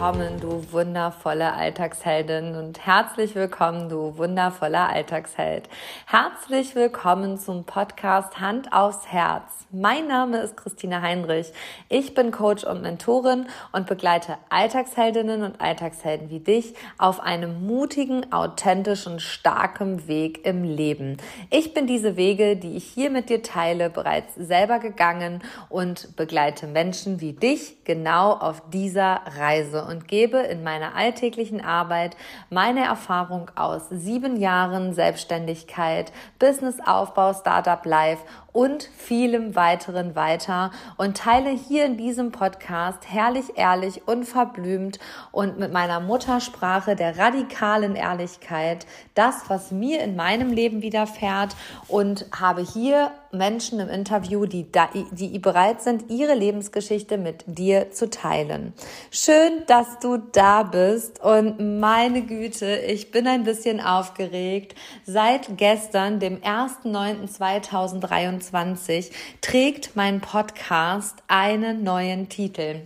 willkommen, du wundervolle Alltagsheldin und herzlich willkommen, du wundervoller Alltagsheld. Herzlich willkommen zum Podcast Hand aufs Herz. Mein Name ist Christina Heinrich. Ich bin Coach und Mentorin und begleite Alltagsheldinnen und Alltagshelden wie dich auf einem mutigen, authentischen, starken Weg im Leben. Ich bin diese Wege, die ich hier mit dir teile, bereits selber gegangen und begleite Menschen wie dich genau auf dieser Reise und gebe in meiner alltäglichen Arbeit meine Erfahrung aus sieben Jahren Selbstständigkeit, Businessaufbau, Startup Life und vielem weiteren weiter und teile hier in diesem Podcast herrlich, ehrlich, unverblümt und mit meiner Muttersprache der radikalen Ehrlichkeit das, was mir in meinem Leben widerfährt und habe hier Menschen im Interview, die, da, die bereit sind, ihre Lebensgeschichte mit dir zu teilen. Schön, dass du da bist und meine Güte, ich bin ein bisschen aufgeregt. Seit gestern, dem 1.9.2023, trägt mein Podcast einen neuen Titel.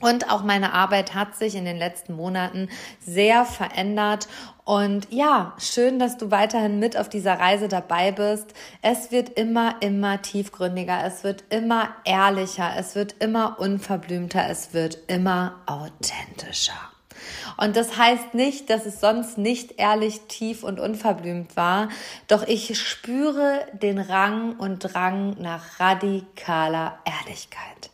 Und auch meine Arbeit hat sich in den letzten Monaten sehr verändert. Und ja, schön, dass du weiterhin mit auf dieser Reise dabei bist. Es wird immer, immer tiefgründiger. Es wird immer ehrlicher. Es wird immer unverblümter. Es wird immer authentischer. Und das heißt nicht, dass es sonst nicht ehrlich, tief und unverblümt war, doch ich spüre den Rang und Drang nach radikaler Ehrlichkeit.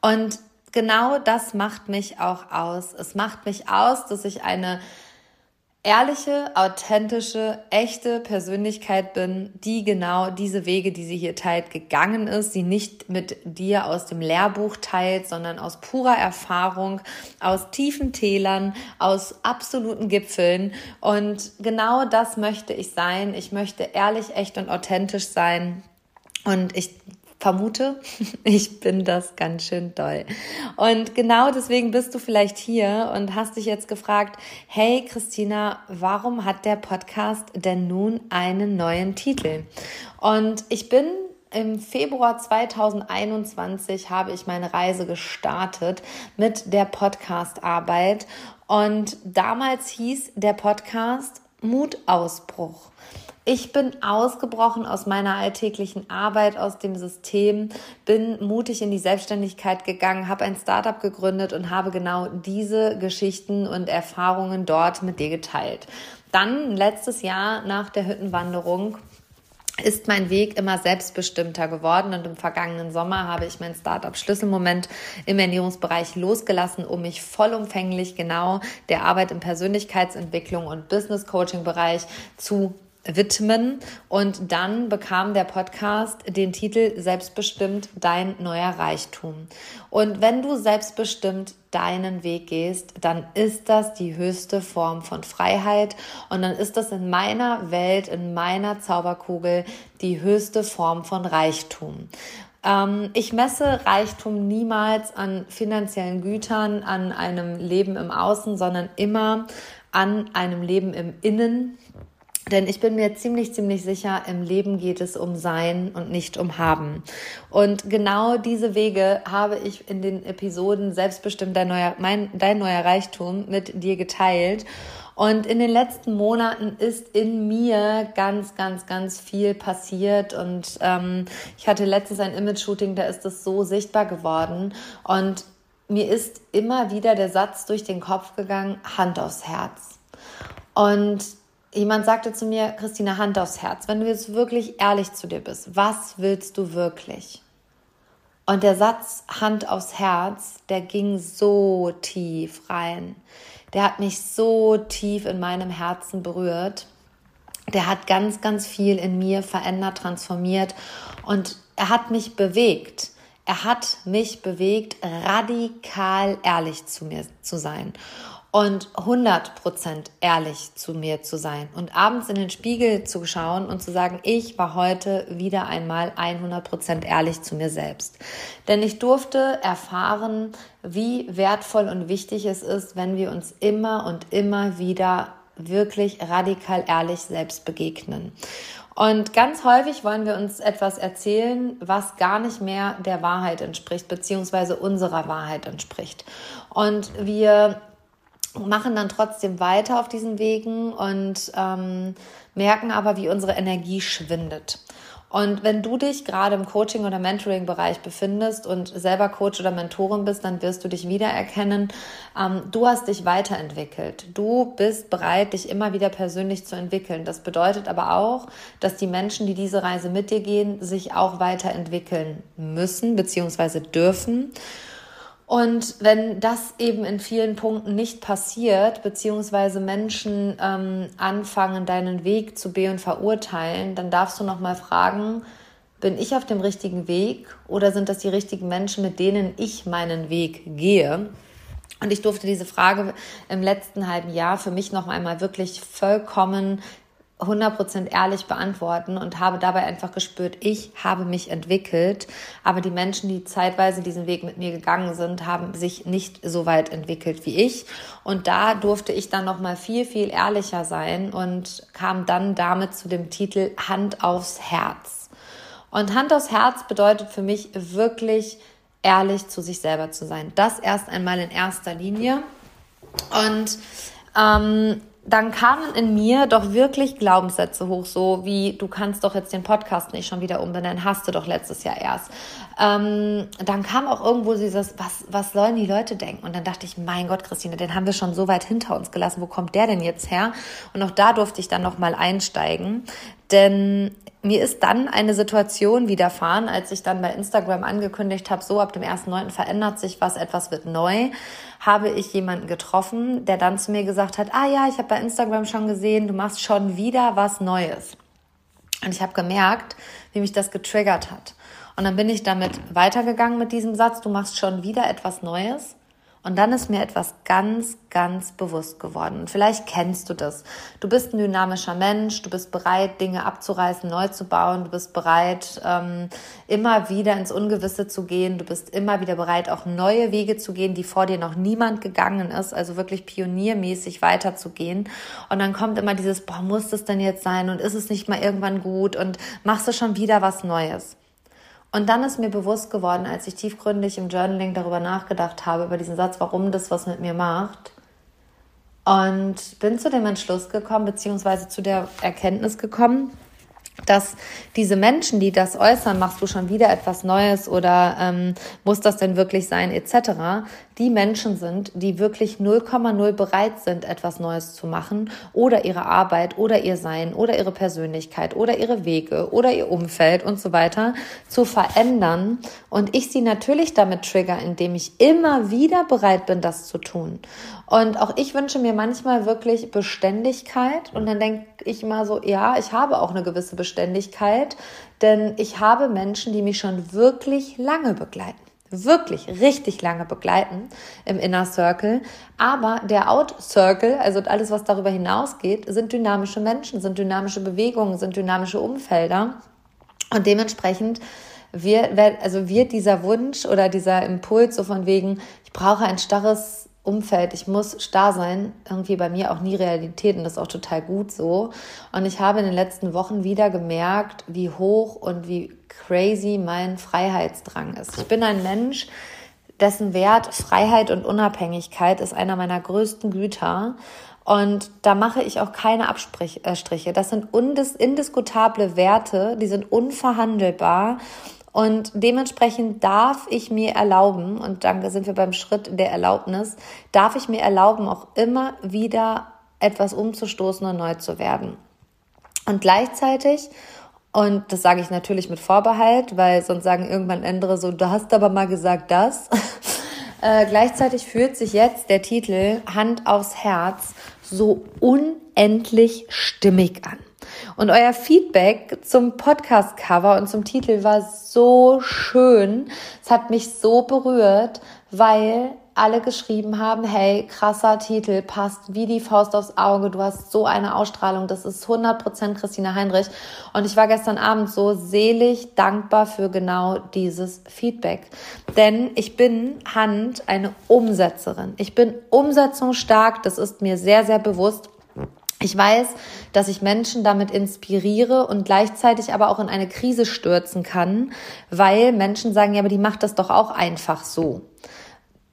Und genau das macht mich auch aus. Es macht mich aus, dass ich eine ehrliche, authentische, echte Persönlichkeit bin, die genau diese Wege, die sie hier teilt, gegangen ist, sie nicht mit dir aus dem Lehrbuch teilt, sondern aus purer Erfahrung, aus tiefen Tälern, aus absoluten Gipfeln. Und genau das möchte ich sein. Ich möchte ehrlich, echt und authentisch sein. Und ich vermute, ich bin das ganz schön doll. Und genau deswegen bist du vielleicht hier und hast dich jetzt gefragt, hey Christina, warum hat der Podcast denn nun einen neuen Titel? Und ich bin im Februar 2021 habe ich meine Reise gestartet mit der Podcast-Arbeit und damals hieß der Podcast Mutausbruch. Ich bin ausgebrochen aus meiner alltäglichen Arbeit, aus dem System, bin mutig in die Selbstständigkeit gegangen, habe ein Startup gegründet und habe genau diese Geschichten und Erfahrungen dort mit dir geteilt. Dann letztes Jahr nach der Hüttenwanderung ist mein Weg immer selbstbestimmter geworden und im vergangenen Sommer habe ich mein Startup Schlüsselmoment im Ernährungsbereich losgelassen, um mich vollumfänglich genau der Arbeit im Persönlichkeitsentwicklung und Business Coaching Bereich zu widmen. Und dann bekam der Podcast den Titel Selbstbestimmt dein neuer Reichtum. Und wenn du selbstbestimmt deinen Weg gehst, dann ist das die höchste Form von Freiheit und dann ist das in meiner Welt, in meiner Zauberkugel die höchste Form von Reichtum. Ähm, ich messe Reichtum niemals an finanziellen Gütern, an einem Leben im Außen, sondern immer an einem Leben im Innen, denn ich bin mir ziemlich, ziemlich sicher, im Leben geht es um Sein und nicht um Haben. Und genau diese Wege habe ich in den Episoden Selbstbestimmt dein neuer, mein, dein neuer Reichtum mit dir geteilt. Und in den letzten Monaten ist in mir ganz, ganz, ganz viel passiert. Und ähm, ich hatte letztens ein Image-Shooting, da ist es so sichtbar geworden. Und mir ist immer wieder der Satz durch den Kopf gegangen, Hand aufs Herz. Und Jemand sagte zu mir, Christina, Hand aufs Herz, wenn du jetzt wirklich ehrlich zu dir bist, was willst du wirklich? Und der Satz Hand aufs Herz, der ging so tief rein. Der hat mich so tief in meinem Herzen berührt. Der hat ganz, ganz viel in mir verändert, transformiert und er hat mich bewegt. Er hat mich bewegt, radikal ehrlich zu mir zu sein und 100% ehrlich zu mir zu sein und abends in den Spiegel zu schauen und zu sagen, ich war heute wieder einmal 100% ehrlich zu mir selbst. Denn ich durfte erfahren, wie wertvoll und wichtig es ist, wenn wir uns immer und immer wieder wirklich radikal ehrlich selbst begegnen. Und ganz häufig wollen wir uns etwas erzählen, was gar nicht mehr der Wahrheit entspricht, beziehungsweise unserer Wahrheit entspricht. Und wir machen dann trotzdem weiter auf diesen Wegen und ähm, merken aber, wie unsere Energie schwindet. Und wenn du dich gerade im Coaching- oder Mentoring-Bereich befindest und selber Coach oder Mentorin bist, dann wirst du dich wiedererkennen. Ähm, du hast dich weiterentwickelt. Du bist bereit, dich immer wieder persönlich zu entwickeln. Das bedeutet aber auch, dass die Menschen, die diese Reise mit dir gehen, sich auch weiterentwickeln müssen bzw. dürfen. Und wenn das eben in vielen Punkten nicht passiert, beziehungsweise Menschen ähm, anfangen, deinen Weg zu be- und verurteilen, dann darfst du nochmal fragen, bin ich auf dem richtigen Weg oder sind das die richtigen Menschen, mit denen ich meinen Weg gehe? Und ich durfte diese Frage im letzten halben Jahr für mich noch einmal wirklich vollkommen 100% ehrlich beantworten und habe dabei einfach gespürt, ich habe mich entwickelt, aber die Menschen, die zeitweise diesen Weg mit mir gegangen sind, haben sich nicht so weit entwickelt wie ich und da durfte ich dann noch mal viel viel ehrlicher sein und kam dann damit zu dem Titel Hand aufs Herz. Und Hand aufs Herz bedeutet für mich wirklich ehrlich zu sich selber zu sein. Das erst einmal in erster Linie und ähm, dann kamen in mir doch wirklich Glaubenssätze hoch, so wie du kannst doch jetzt den Podcast nicht schon wieder umbenennen, hast du doch letztes Jahr erst. Ähm, dann kam auch irgendwo dieses, was, was sollen die Leute denken? Und dann dachte ich, mein Gott, Christine, den haben wir schon so weit hinter uns gelassen. Wo kommt der denn jetzt her? Und auch da durfte ich dann nochmal einsteigen, denn mir ist dann eine Situation widerfahren, als ich dann bei Instagram angekündigt habe, so ab dem 1.9. verändert sich was, etwas wird neu, habe ich jemanden getroffen, der dann zu mir gesagt hat, ah ja, ich habe bei Instagram schon gesehen, du machst schon wieder was Neues. Und ich habe gemerkt, wie mich das getriggert hat. Und dann bin ich damit weitergegangen mit diesem Satz, du machst schon wieder etwas Neues. Und dann ist mir etwas ganz, ganz bewusst geworden. Und vielleicht kennst du das. Du bist ein dynamischer Mensch, du bist bereit, Dinge abzureißen, neu zu bauen, du bist bereit, ähm, immer wieder ins Ungewisse zu gehen, du bist immer wieder bereit, auch neue Wege zu gehen, die vor dir noch niemand gegangen ist, also wirklich pioniermäßig weiterzugehen. Und dann kommt immer dieses, boah, muss das denn jetzt sein und ist es nicht mal irgendwann gut und machst du schon wieder was Neues? Und dann ist mir bewusst geworden, als ich tiefgründig im Journaling darüber nachgedacht habe, über diesen Satz, warum das was mit mir macht. Und bin zu dem Entschluss gekommen, beziehungsweise zu der Erkenntnis gekommen, dass diese Menschen, die das äußern, machst du schon wieder etwas Neues oder ähm, muss das denn wirklich sein, etc., die Menschen sind, die wirklich 0,0 bereit sind, etwas Neues zu machen oder ihre Arbeit oder ihr Sein oder ihre Persönlichkeit oder ihre Wege oder ihr Umfeld und so weiter zu verändern. Und ich sie natürlich damit trigger, indem ich immer wieder bereit bin, das zu tun. Und auch ich wünsche mir manchmal wirklich Beständigkeit. Und dann denke ich immer so, ja, ich habe auch eine gewisse Beständigkeit, denn ich habe Menschen, die mich schon wirklich lange begleiten wirklich richtig lange begleiten im Inner Circle. Aber der Out Circle, also alles, was darüber hinausgeht, sind dynamische Menschen, sind dynamische Bewegungen, sind dynamische Umfelder. Und dementsprechend wird, also wird dieser Wunsch oder dieser Impuls so von wegen, ich brauche ein starres Umfeld, ich muss starr sein, irgendwie bei mir auch nie Realität und das ist auch total gut so. Und ich habe in den letzten Wochen wieder gemerkt, wie hoch und wie crazy mein Freiheitsdrang ist. Ich bin ein Mensch, dessen Wert Freiheit und Unabhängigkeit ist einer meiner größten Güter. Und da mache ich auch keine Abstriche. Das sind indiskutable Werte, die sind unverhandelbar. Und dementsprechend darf ich mir erlauben, und dann sind wir beim Schritt der Erlaubnis, darf ich mir erlauben, auch immer wieder etwas umzustoßen und neu zu werden. Und gleichzeitig, und das sage ich natürlich mit Vorbehalt, weil sonst sagen irgendwann andere so, du hast aber mal gesagt das. äh, gleichzeitig fühlt sich jetzt der Titel Hand aufs Herz so unendlich stimmig an. Und euer Feedback zum Podcast-Cover und zum Titel war so schön. Es hat mich so berührt, weil alle geschrieben haben, hey, krasser Titel, passt wie die Faust aufs Auge, du hast so eine Ausstrahlung, das ist 100% Christina Heinrich. Und ich war gestern Abend so selig dankbar für genau dieses Feedback. Denn ich bin Hand eine Umsetzerin. Ich bin umsetzungsstark, das ist mir sehr, sehr bewusst. Ich weiß, dass ich Menschen damit inspiriere und gleichzeitig aber auch in eine Krise stürzen kann, weil Menschen sagen, ja, aber die macht das doch auch einfach so.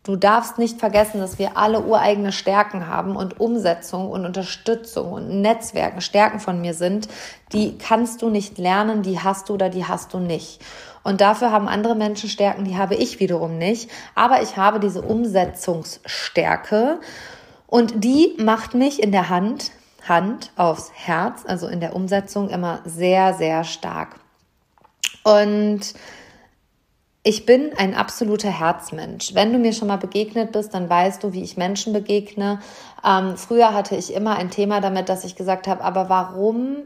Du darfst nicht vergessen, dass wir alle ureigene Stärken haben und Umsetzung und Unterstützung und Netzwerken Stärken von mir sind. Die kannst du nicht lernen, die hast du oder die hast du nicht. Und dafür haben andere Menschen Stärken, die habe ich wiederum nicht. Aber ich habe diese Umsetzungsstärke und die macht mich in der Hand, Hand aufs Herz, also in der Umsetzung immer sehr, sehr stark. Und ich bin ein absoluter Herzmensch. Wenn du mir schon mal begegnet bist, dann weißt du, wie ich Menschen begegne. Ähm, früher hatte ich immer ein Thema damit, dass ich gesagt habe, aber warum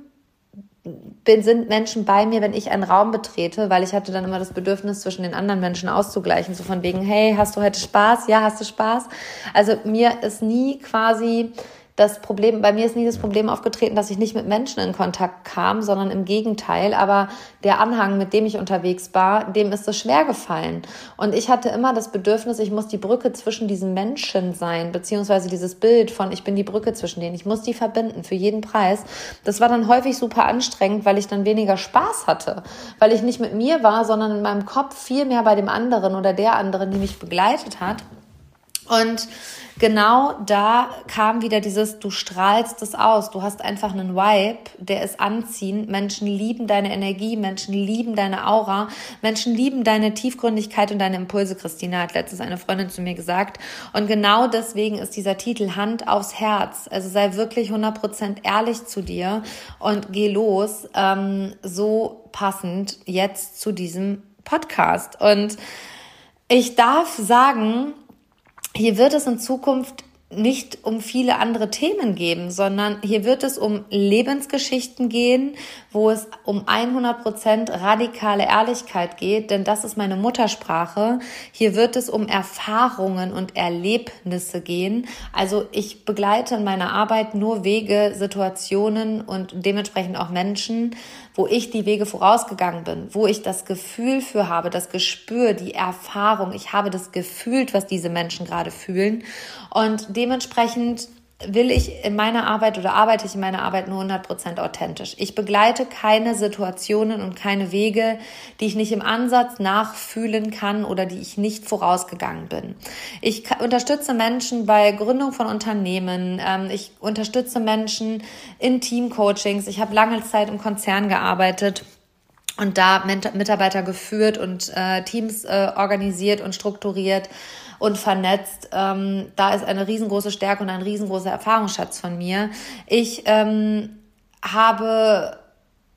bin, sind Menschen bei mir, wenn ich einen Raum betrete, weil ich hatte dann immer das Bedürfnis, zwischen den anderen Menschen auszugleichen, so von wegen, hey, hast du heute Spaß? Ja, hast du Spaß? Also mir ist nie quasi das Problem, bei mir ist nie das Problem aufgetreten, dass ich nicht mit Menschen in Kontakt kam, sondern im Gegenteil. Aber der Anhang, mit dem ich unterwegs war, dem ist es schwer gefallen. Und ich hatte immer das Bedürfnis, ich muss die Brücke zwischen diesen Menschen sein, beziehungsweise dieses Bild von, ich bin die Brücke zwischen denen. Ich muss die verbinden für jeden Preis. Das war dann häufig super anstrengend, weil ich dann weniger Spaß hatte, weil ich nicht mit mir war, sondern in meinem Kopf viel mehr bei dem anderen oder der anderen, die mich begleitet hat. Und genau da kam wieder dieses, du strahlst es aus, du hast einfach einen Vibe, der ist anziehend. Menschen lieben deine Energie, Menschen lieben deine Aura, Menschen lieben deine Tiefgründigkeit und deine Impulse. Christina hat letztens eine Freundin zu mir gesagt. Und genau deswegen ist dieser Titel Hand aufs Herz. Also sei wirklich 100% ehrlich zu dir und geh los. Ähm, so passend jetzt zu diesem Podcast. Und ich darf sagen, hier wird es in Zukunft nicht um viele andere Themen geben, sondern hier wird es um Lebensgeschichten gehen, wo es um 100 Prozent radikale Ehrlichkeit geht, denn das ist meine Muttersprache. Hier wird es um Erfahrungen und Erlebnisse gehen. Also ich begleite in meiner Arbeit nur Wege, Situationen und dementsprechend auch Menschen, wo ich die Wege vorausgegangen bin, wo ich das Gefühl für habe, das Gespür, die Erfahrung. Ich habe das gefühlt, was diese Menschen gerade fühlen und dementsprechend will ich in meiner Arbeit oder arbeite ich in meiner Arbeit nur 100% authentisch. Ich begleite keine Situationen und keine Wege, die ich nicht im Ansatz nachfühlen kann oder die ich nicht vorausgegangen bin. Ich unterstütze Menschen bei Gründung von Unternehmen. Ähm, ich unterstütze Menschen in Teamcoachings. Ich habe lange Zeit im Konzern gearbeitet und da Mitarbeiter geführt und äh, Teams äh, organisiert und strukturiert und vernetzt. Ähm, da ist eine riesengroße Stärke und ein riesengroßer Erfahrungsschatz von mir. Ich ähm, habe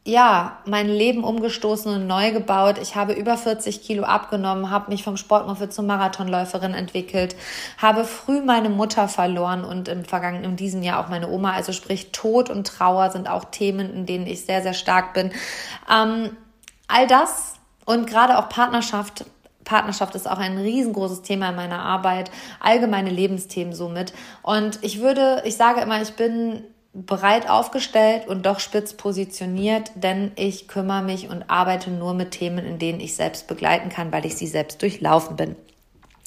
ja, mein Leben umgestoßen und neu gebaut. Ich habe über 40 Kilo abgenommen, habe mich vom Sportmuffel zur Marathonläuferin entwickelt, habe früh meine Mutter verloren und im vergangenen, in diesem Jahr auch meine Oma. Also sprich, Tod und Trauer sind auch Themen, in denen ich sehr, sehr stark bin. Ähm, all das und gerade auch Partnerschaft Partnerschaft ist auch ein riesengroßes Thema in meiner Arbeit, allgemeine Lebensthemen somit. Und ich würde, ich sage immer, ich bin breit aufgestellt und doch spitz positioniert, denn ich kümmere mich und arbeite nur mit Themen, in denen ich selbst begleiten kann, weil ich sie selbst durchlaufen bin.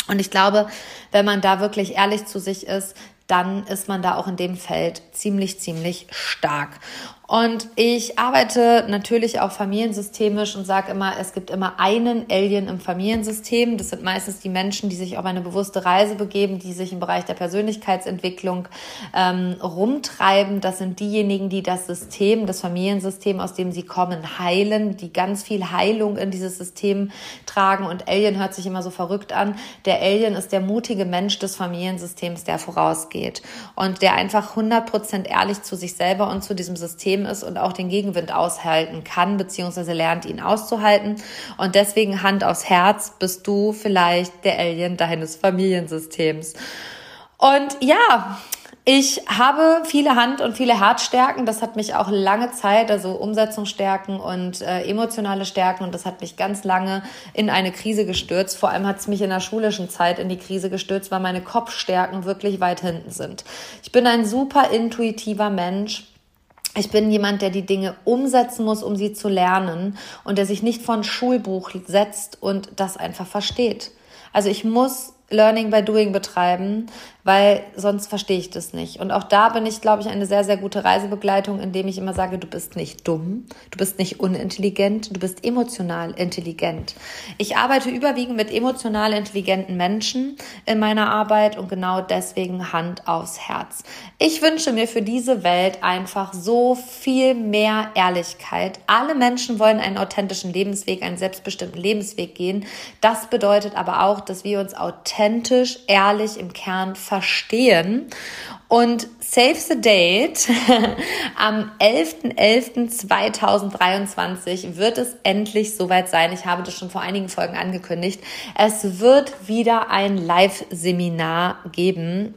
Und ich glaube, wenn man da wirklich ehrlich zu sich ist, dann ist man da auch in dem Feld ziemlich, ziemlich stark. Und ich arbeite natürlich auch familiensystemisch und sage immer, es gibt immer einen Alien im Familiensystem. Das sind meistens die Menschen, die sich auf eine bewusste Reise begeben, die sich im Bereich der Persönlichkeitsentwicklung ähm, rumtreiben. Das sind diejenigen, die das System, das Familiensystem, aus dem sie kommen, heilen, die ganz viel Heilung in dieses System tragen. Und Alien hört sich immer so verrückt an. Der Alien ist der mutige Mensch des Familiensystems, der vorausgeht und der einfach 100% ehrlich zu sich selber und zu diesem System System ist und auch den Gegenwind aushalten kann, beziehungsweise lernt ihn auszuhalten. Und deswegen Hand aufs Herz, bist du vielleicht der Alien deines Familiensystems. Und ja, ich habe viele Hand- und viele Herzstärken. Das hat mich auch lange Zeit, also Umsetzungsstärken und äh, emotionale Stärken. Und das hat mich ganz lange in eine Krise gestürzt. Vor allem hat es mich in der schulischen Zeit in die Krise gestürzt, weil meine Kopfstärken wirklich weit hinten sind. Ich bin ein super intuitiver Mensch. Ich bin jemand, der die Dinge umsetzen muss, um sie zu lernen und der sich nicht von Schulbuch setzt und das einfach versteht. Also ich muss Learning by Doing betreiben, weil sonst verstehe ich das nicht. Und auch da bin ich, glaube ich, eine sehr, sehr gute Reisebegleitung, indem ich immer sage, du bist nicht dumm, du bist nicht unintelligent, du bist emotional intelligent. Ich arbeite überwiegend mit emotional intelligenten Menschen in meiner Arbeit und genau deswegen Hand aufs Herz. Ich wünsche mir für diese Welt einfach so viel mehr Ehrlichkeit. Alle Menschen wollen einen authentischen Lebensweg, einen selbstbestimmten Lebensweg gehen. Das bedeutet aber auch, dass wir uns authentisch, ehrlich im Kern verstehen. Und Save the Date am 11.11.2023 wird es endlich soweit sein. Ich habe das schon vor einigen Folgen angekündigt. Es wird wieder ein Live-Seminar geben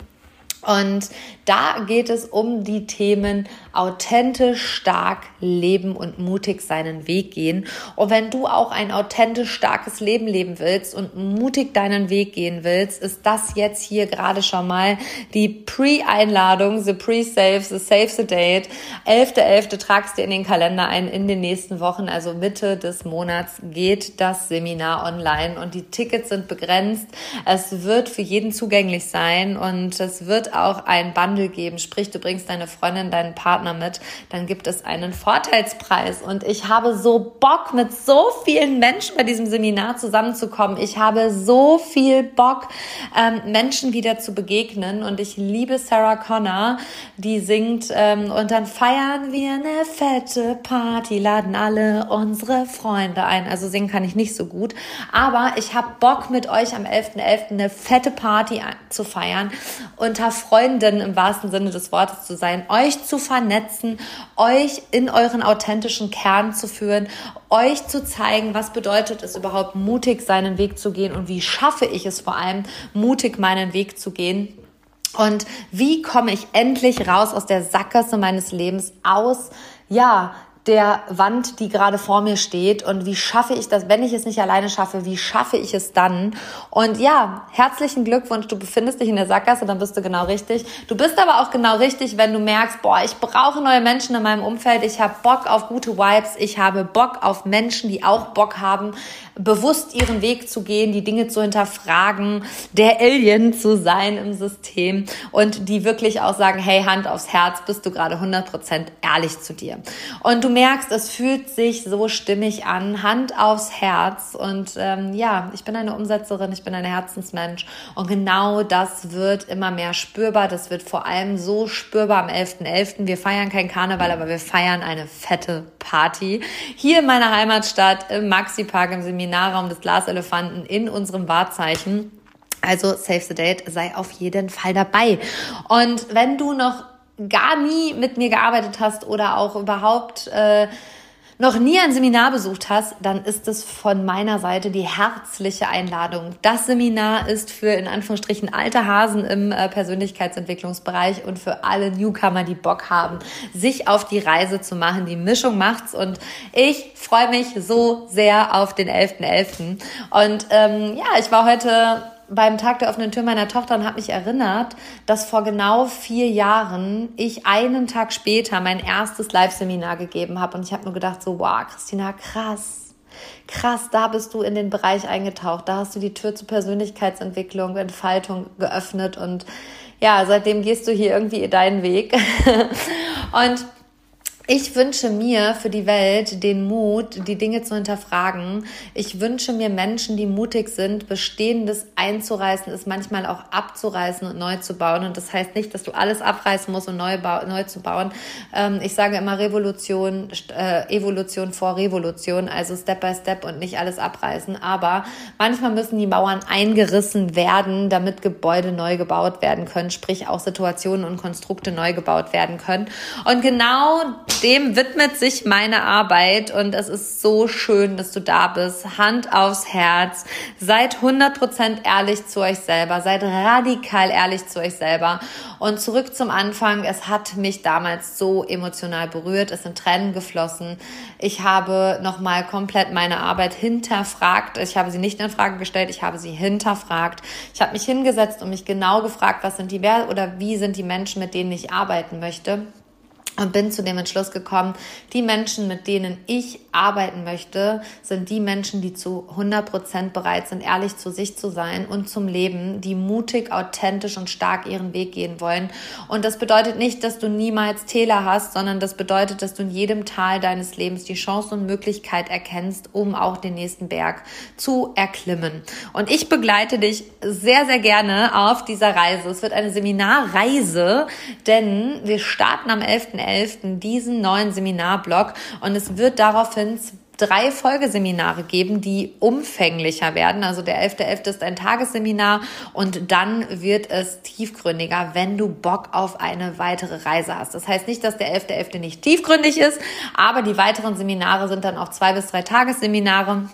und da geht es um die Themen authentisch stark leben und mutig seinen Weg gehen. Und wenn du auch ein authentisch starkes Leben leben willst und mutig deinen Weg gehen willst, ist das jetzt hier gerade schon mal die Pre-Einladung, the Pre-Save, the Save the Date. 11.11. .11. tragst du in den Kalender ein. In den nächsten Wochen, also Mitte des Monats, geht das Seminar online und die Tickets sind begrenzt. Es wird für jeden zugänglich sein und es wird auch ein Bundle geben. Sprich, du bringst deine Freundin, deinen Partner mit, dann gibt es einen Vorteilspreis. Und ich habe so Bock, mit so vielen Menschen bei diesem Seminar zusammenzukommen. Ich habe so viel Bock, ähm, Menschen wieder zu begegnen. Und ich liebe Sarah Connor, die singt ähm, und dann feiern wir eine fette Party, laden alle unsere Freunde ein. Also singen kann ich nicht so gut. Aber ich habe Bock, mit euch am 11.11. .11. eine fette Party zu feiern, unter Freunden im wahrsten Sinne des Wortes zu sein, euch zu vernetzen, euch in euren authentischen Kern zu führen, euch zu zeigen, was bedeutet es überhaupt, mutig seinen Weg zu gehen und wie schaffe ich es vor allem, mutig meinen Weg zu gehen. Und wie komme ich endlich raus aus der Sackgasse meines Lebens, aus, ja, der Wand, die gerade vor mir steht und wie schaffe ich das, wenn ich es nicht alleine schaffe, wie schaffe ich es dann? Und ja, herzlichen Glückwunsch, du befindest dich in der Sackgasse, dann bist du genau richtig. Du bist aber auch genau richtig, wenn du merkst, boah, ich brauche neue Menschen in meinem Umfeld, ich habe Bock auf gute Vibes, ich habe Bock auf Menschen, die auch Bock haben, bewusst ihren Weg zu gehen, die Dinge zu hinterfragen, der Alien zu sein im System und die wirklich auch sagen, hey, Hand aufs Herz, bist du gerade 100% ehrlich zu dir. Und du merkst, es fühlt sich so stimmig an, Hand aufs Herz und ähm, ja, ich bin eine Umsetzerin, ich bin ein Herzensmensch und genau das wird immer mehr spürbar, das wird vor allem so spürbar am 11.11. .11. Wir feiern kein Karneval, aber wir feiern eine fette Party hier in meiner Heimatstadt im Maxi Park im Seminar Seminarraum des Glaselefanten in unserem Wahrzeichen. Also Save the Date sei auf jeden Fall dabei. Und wenn du noch gar nie mit mir gearbeitet hast oder auch überhaupt äh, noch nie ein Seminar besucht hast, dann ist es von meiner Seite die herzliche Einladung. Das Seminar ist für in Anführungsstrichen alte Hasen im äh, Persönlichkeitsentwicklungsbereich und für alle Newcomer, die Bock haben, sich auf die Reise zu machen. Die Mischung macht's und ich freue mich so sehr auf den 11.11. .11. Und ähm, ja, ich war heute beim Tag der offenen Tür meiner Tochter und habe mich erinnert, dass vor genau vier Jahren ich einen Tag später mein erstes Live-Seminar gegeben habe. Und ich habe nur gedacht, so, wow, Christina, krass. Krass, da bist du in den Bereich eingetaucht. Da hast du die Tür zur Persönlichkeitsentwicklung, Entfaltung geöffnet. Und ja, seitdem gehst du hier irgendwie deinen Weg. und ich wünsche mir für die Welt den Mut, die Dinge zu hinterfragen. Ich wünsche mir Menschen, die mutig sind, Bestehendes einzureißen, es manchmal auch abzureißen und neu zu bauen. Und das heißt nicht, dass du alles abreißen musst, um neu, neu zu bauen. Ähm, ich sage immer Revolution, äh, Evolution vor Revolution, also Step by Step und nicht alles abreißen. Aber manchmal müssen die Mauern eingerissen werden, damit Gebäude neu gebaut werden können, sprich auch Situationen und Konstrukte neu gebaut werden können. Und genau dem widmet sich meine Arbeit und es ist so schön, dass du da bist. Hand aufs Herz. Seid 100% ehrlich zu euch selber. Seid radikal ehrlich zu euch selber. Und zurück zum Anfang. Es hat mich damals so emotional berührt. Es sind Tränen geflossen. Ich habe nochmal komplett meine Arbeit hinterfragt. Ich habe sie nicht in Frage gestellt. Ich habe sie hinterfragt. Ich habe mich hingesetzt und mich genau gefragt, was sind die Werte oder wie sind die Menschen, mit denen ich arbeiten möchte. Und bin zu dem Entschluss gekommen, die Menschen, mit denen ich arbeiten möchte, sind die Menschen, die zu 100 Prozent bereit sind, ehrlich zu sich zu sein und zum Leben, die mutig, authentisch und stark ihren Weg gehen wollen. Und das bedeutet nicht, dass du niemals Täler hast, sondern das bedeutet, dass du in jedem Tal deines Lebens die Chance und Möglichkeit erkennst, um auch den nächsten Berg zu erklimmen. Und ich begleite dich sehr, sehr gerne auf dieser Reise. Es wird eine Seminarreise, denn wir starten am 11.11 11. diesen neuen Seminarblock und es wird daraufhin drei Folgeseminare geben, die umfänglicher werden. Also der 11.11. .11. ist ein Tagesseminar und dann wird es tiefgründiger, wenn du Bock auf eine weitere Reise hast. Das heißt nicht, dass der 11.11. .11. nicht tiefgründig ist, aber die weiteren Seminare sind dann auch zwei bis drei Tagesseminare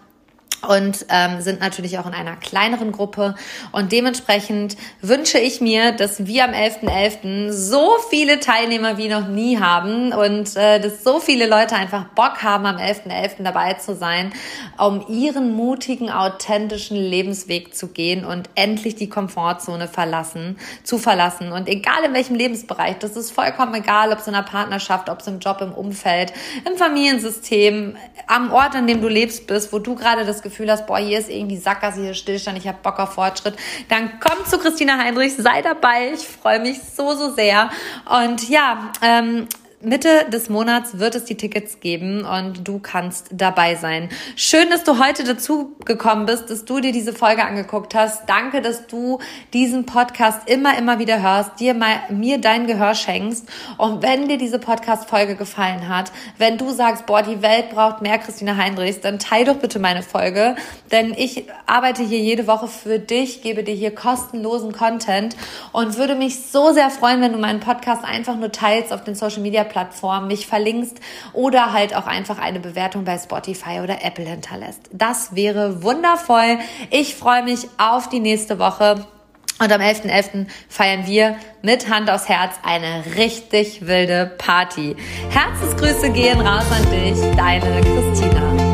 und ähm, sind natürlich auch in einer kleineren Gruppe. Und dementsprechend wünsche ich mir, dass wir am 11.11. .11. so viele Teilnehmer wie noch nie haben und äh, dass so viele Leute einfach Bock haben, am 11.11. .11. dabei zu sein, um ihren mutigen, authentischen Lebensweg zu gehen und endlich die Komfortzone verlassen, zu verlassen. Und egal in welchem Lebensbereich, das ist vollkommen egal, ob es in der Partnerschaft, ob es im Job, im Umfeld, im Familiensystem, am Ort, an dem du lebst bist, wo du gerade das Gefühl Gefühl hast, boah, hier ist irgendwie Sackgasse, hier ist Stillstand, ich habe Bock auf Fortschritt, dann komm zu Christina Heinrich, sei dabei. Ich freue mich so, so sehr. Und ja, ähm, Mitte des Monats wird es die Tickets geben und du kannst dabei sein. Schön, dass du heute dazu gekommen bist, dass du dir diese Folge angeguckt hast. Danke, dass du diesen Podcast immer, immer wieder hörst, dir mal, mir dein Gehör schenkst. Und wenn dir diese Podcast-Folge gefallen hat, wenn du sagst, boah, die Welt braucht mehr Christina Heinrichs, dann teil doch bitte meine Folge, denn ich arbeite hier jede Woche für dich, gebe dir hier kostenlosen Content und würde mich so sehr freuen, wenn du meinen Podcast einfach nur teilst auf den Social Media Plattform mich verlinkst oder halt auch einfach eine Bewertung bei Spotify oder Apple hinterlässt. Das wäre wundervoll. Ich freue mich auf die nächste Woche. Und am 11.11. .11. feiern wir mit Hand aufs Herz eine richtig wilde Party. Herzensgrüße gehen raus an dich, deine Christina.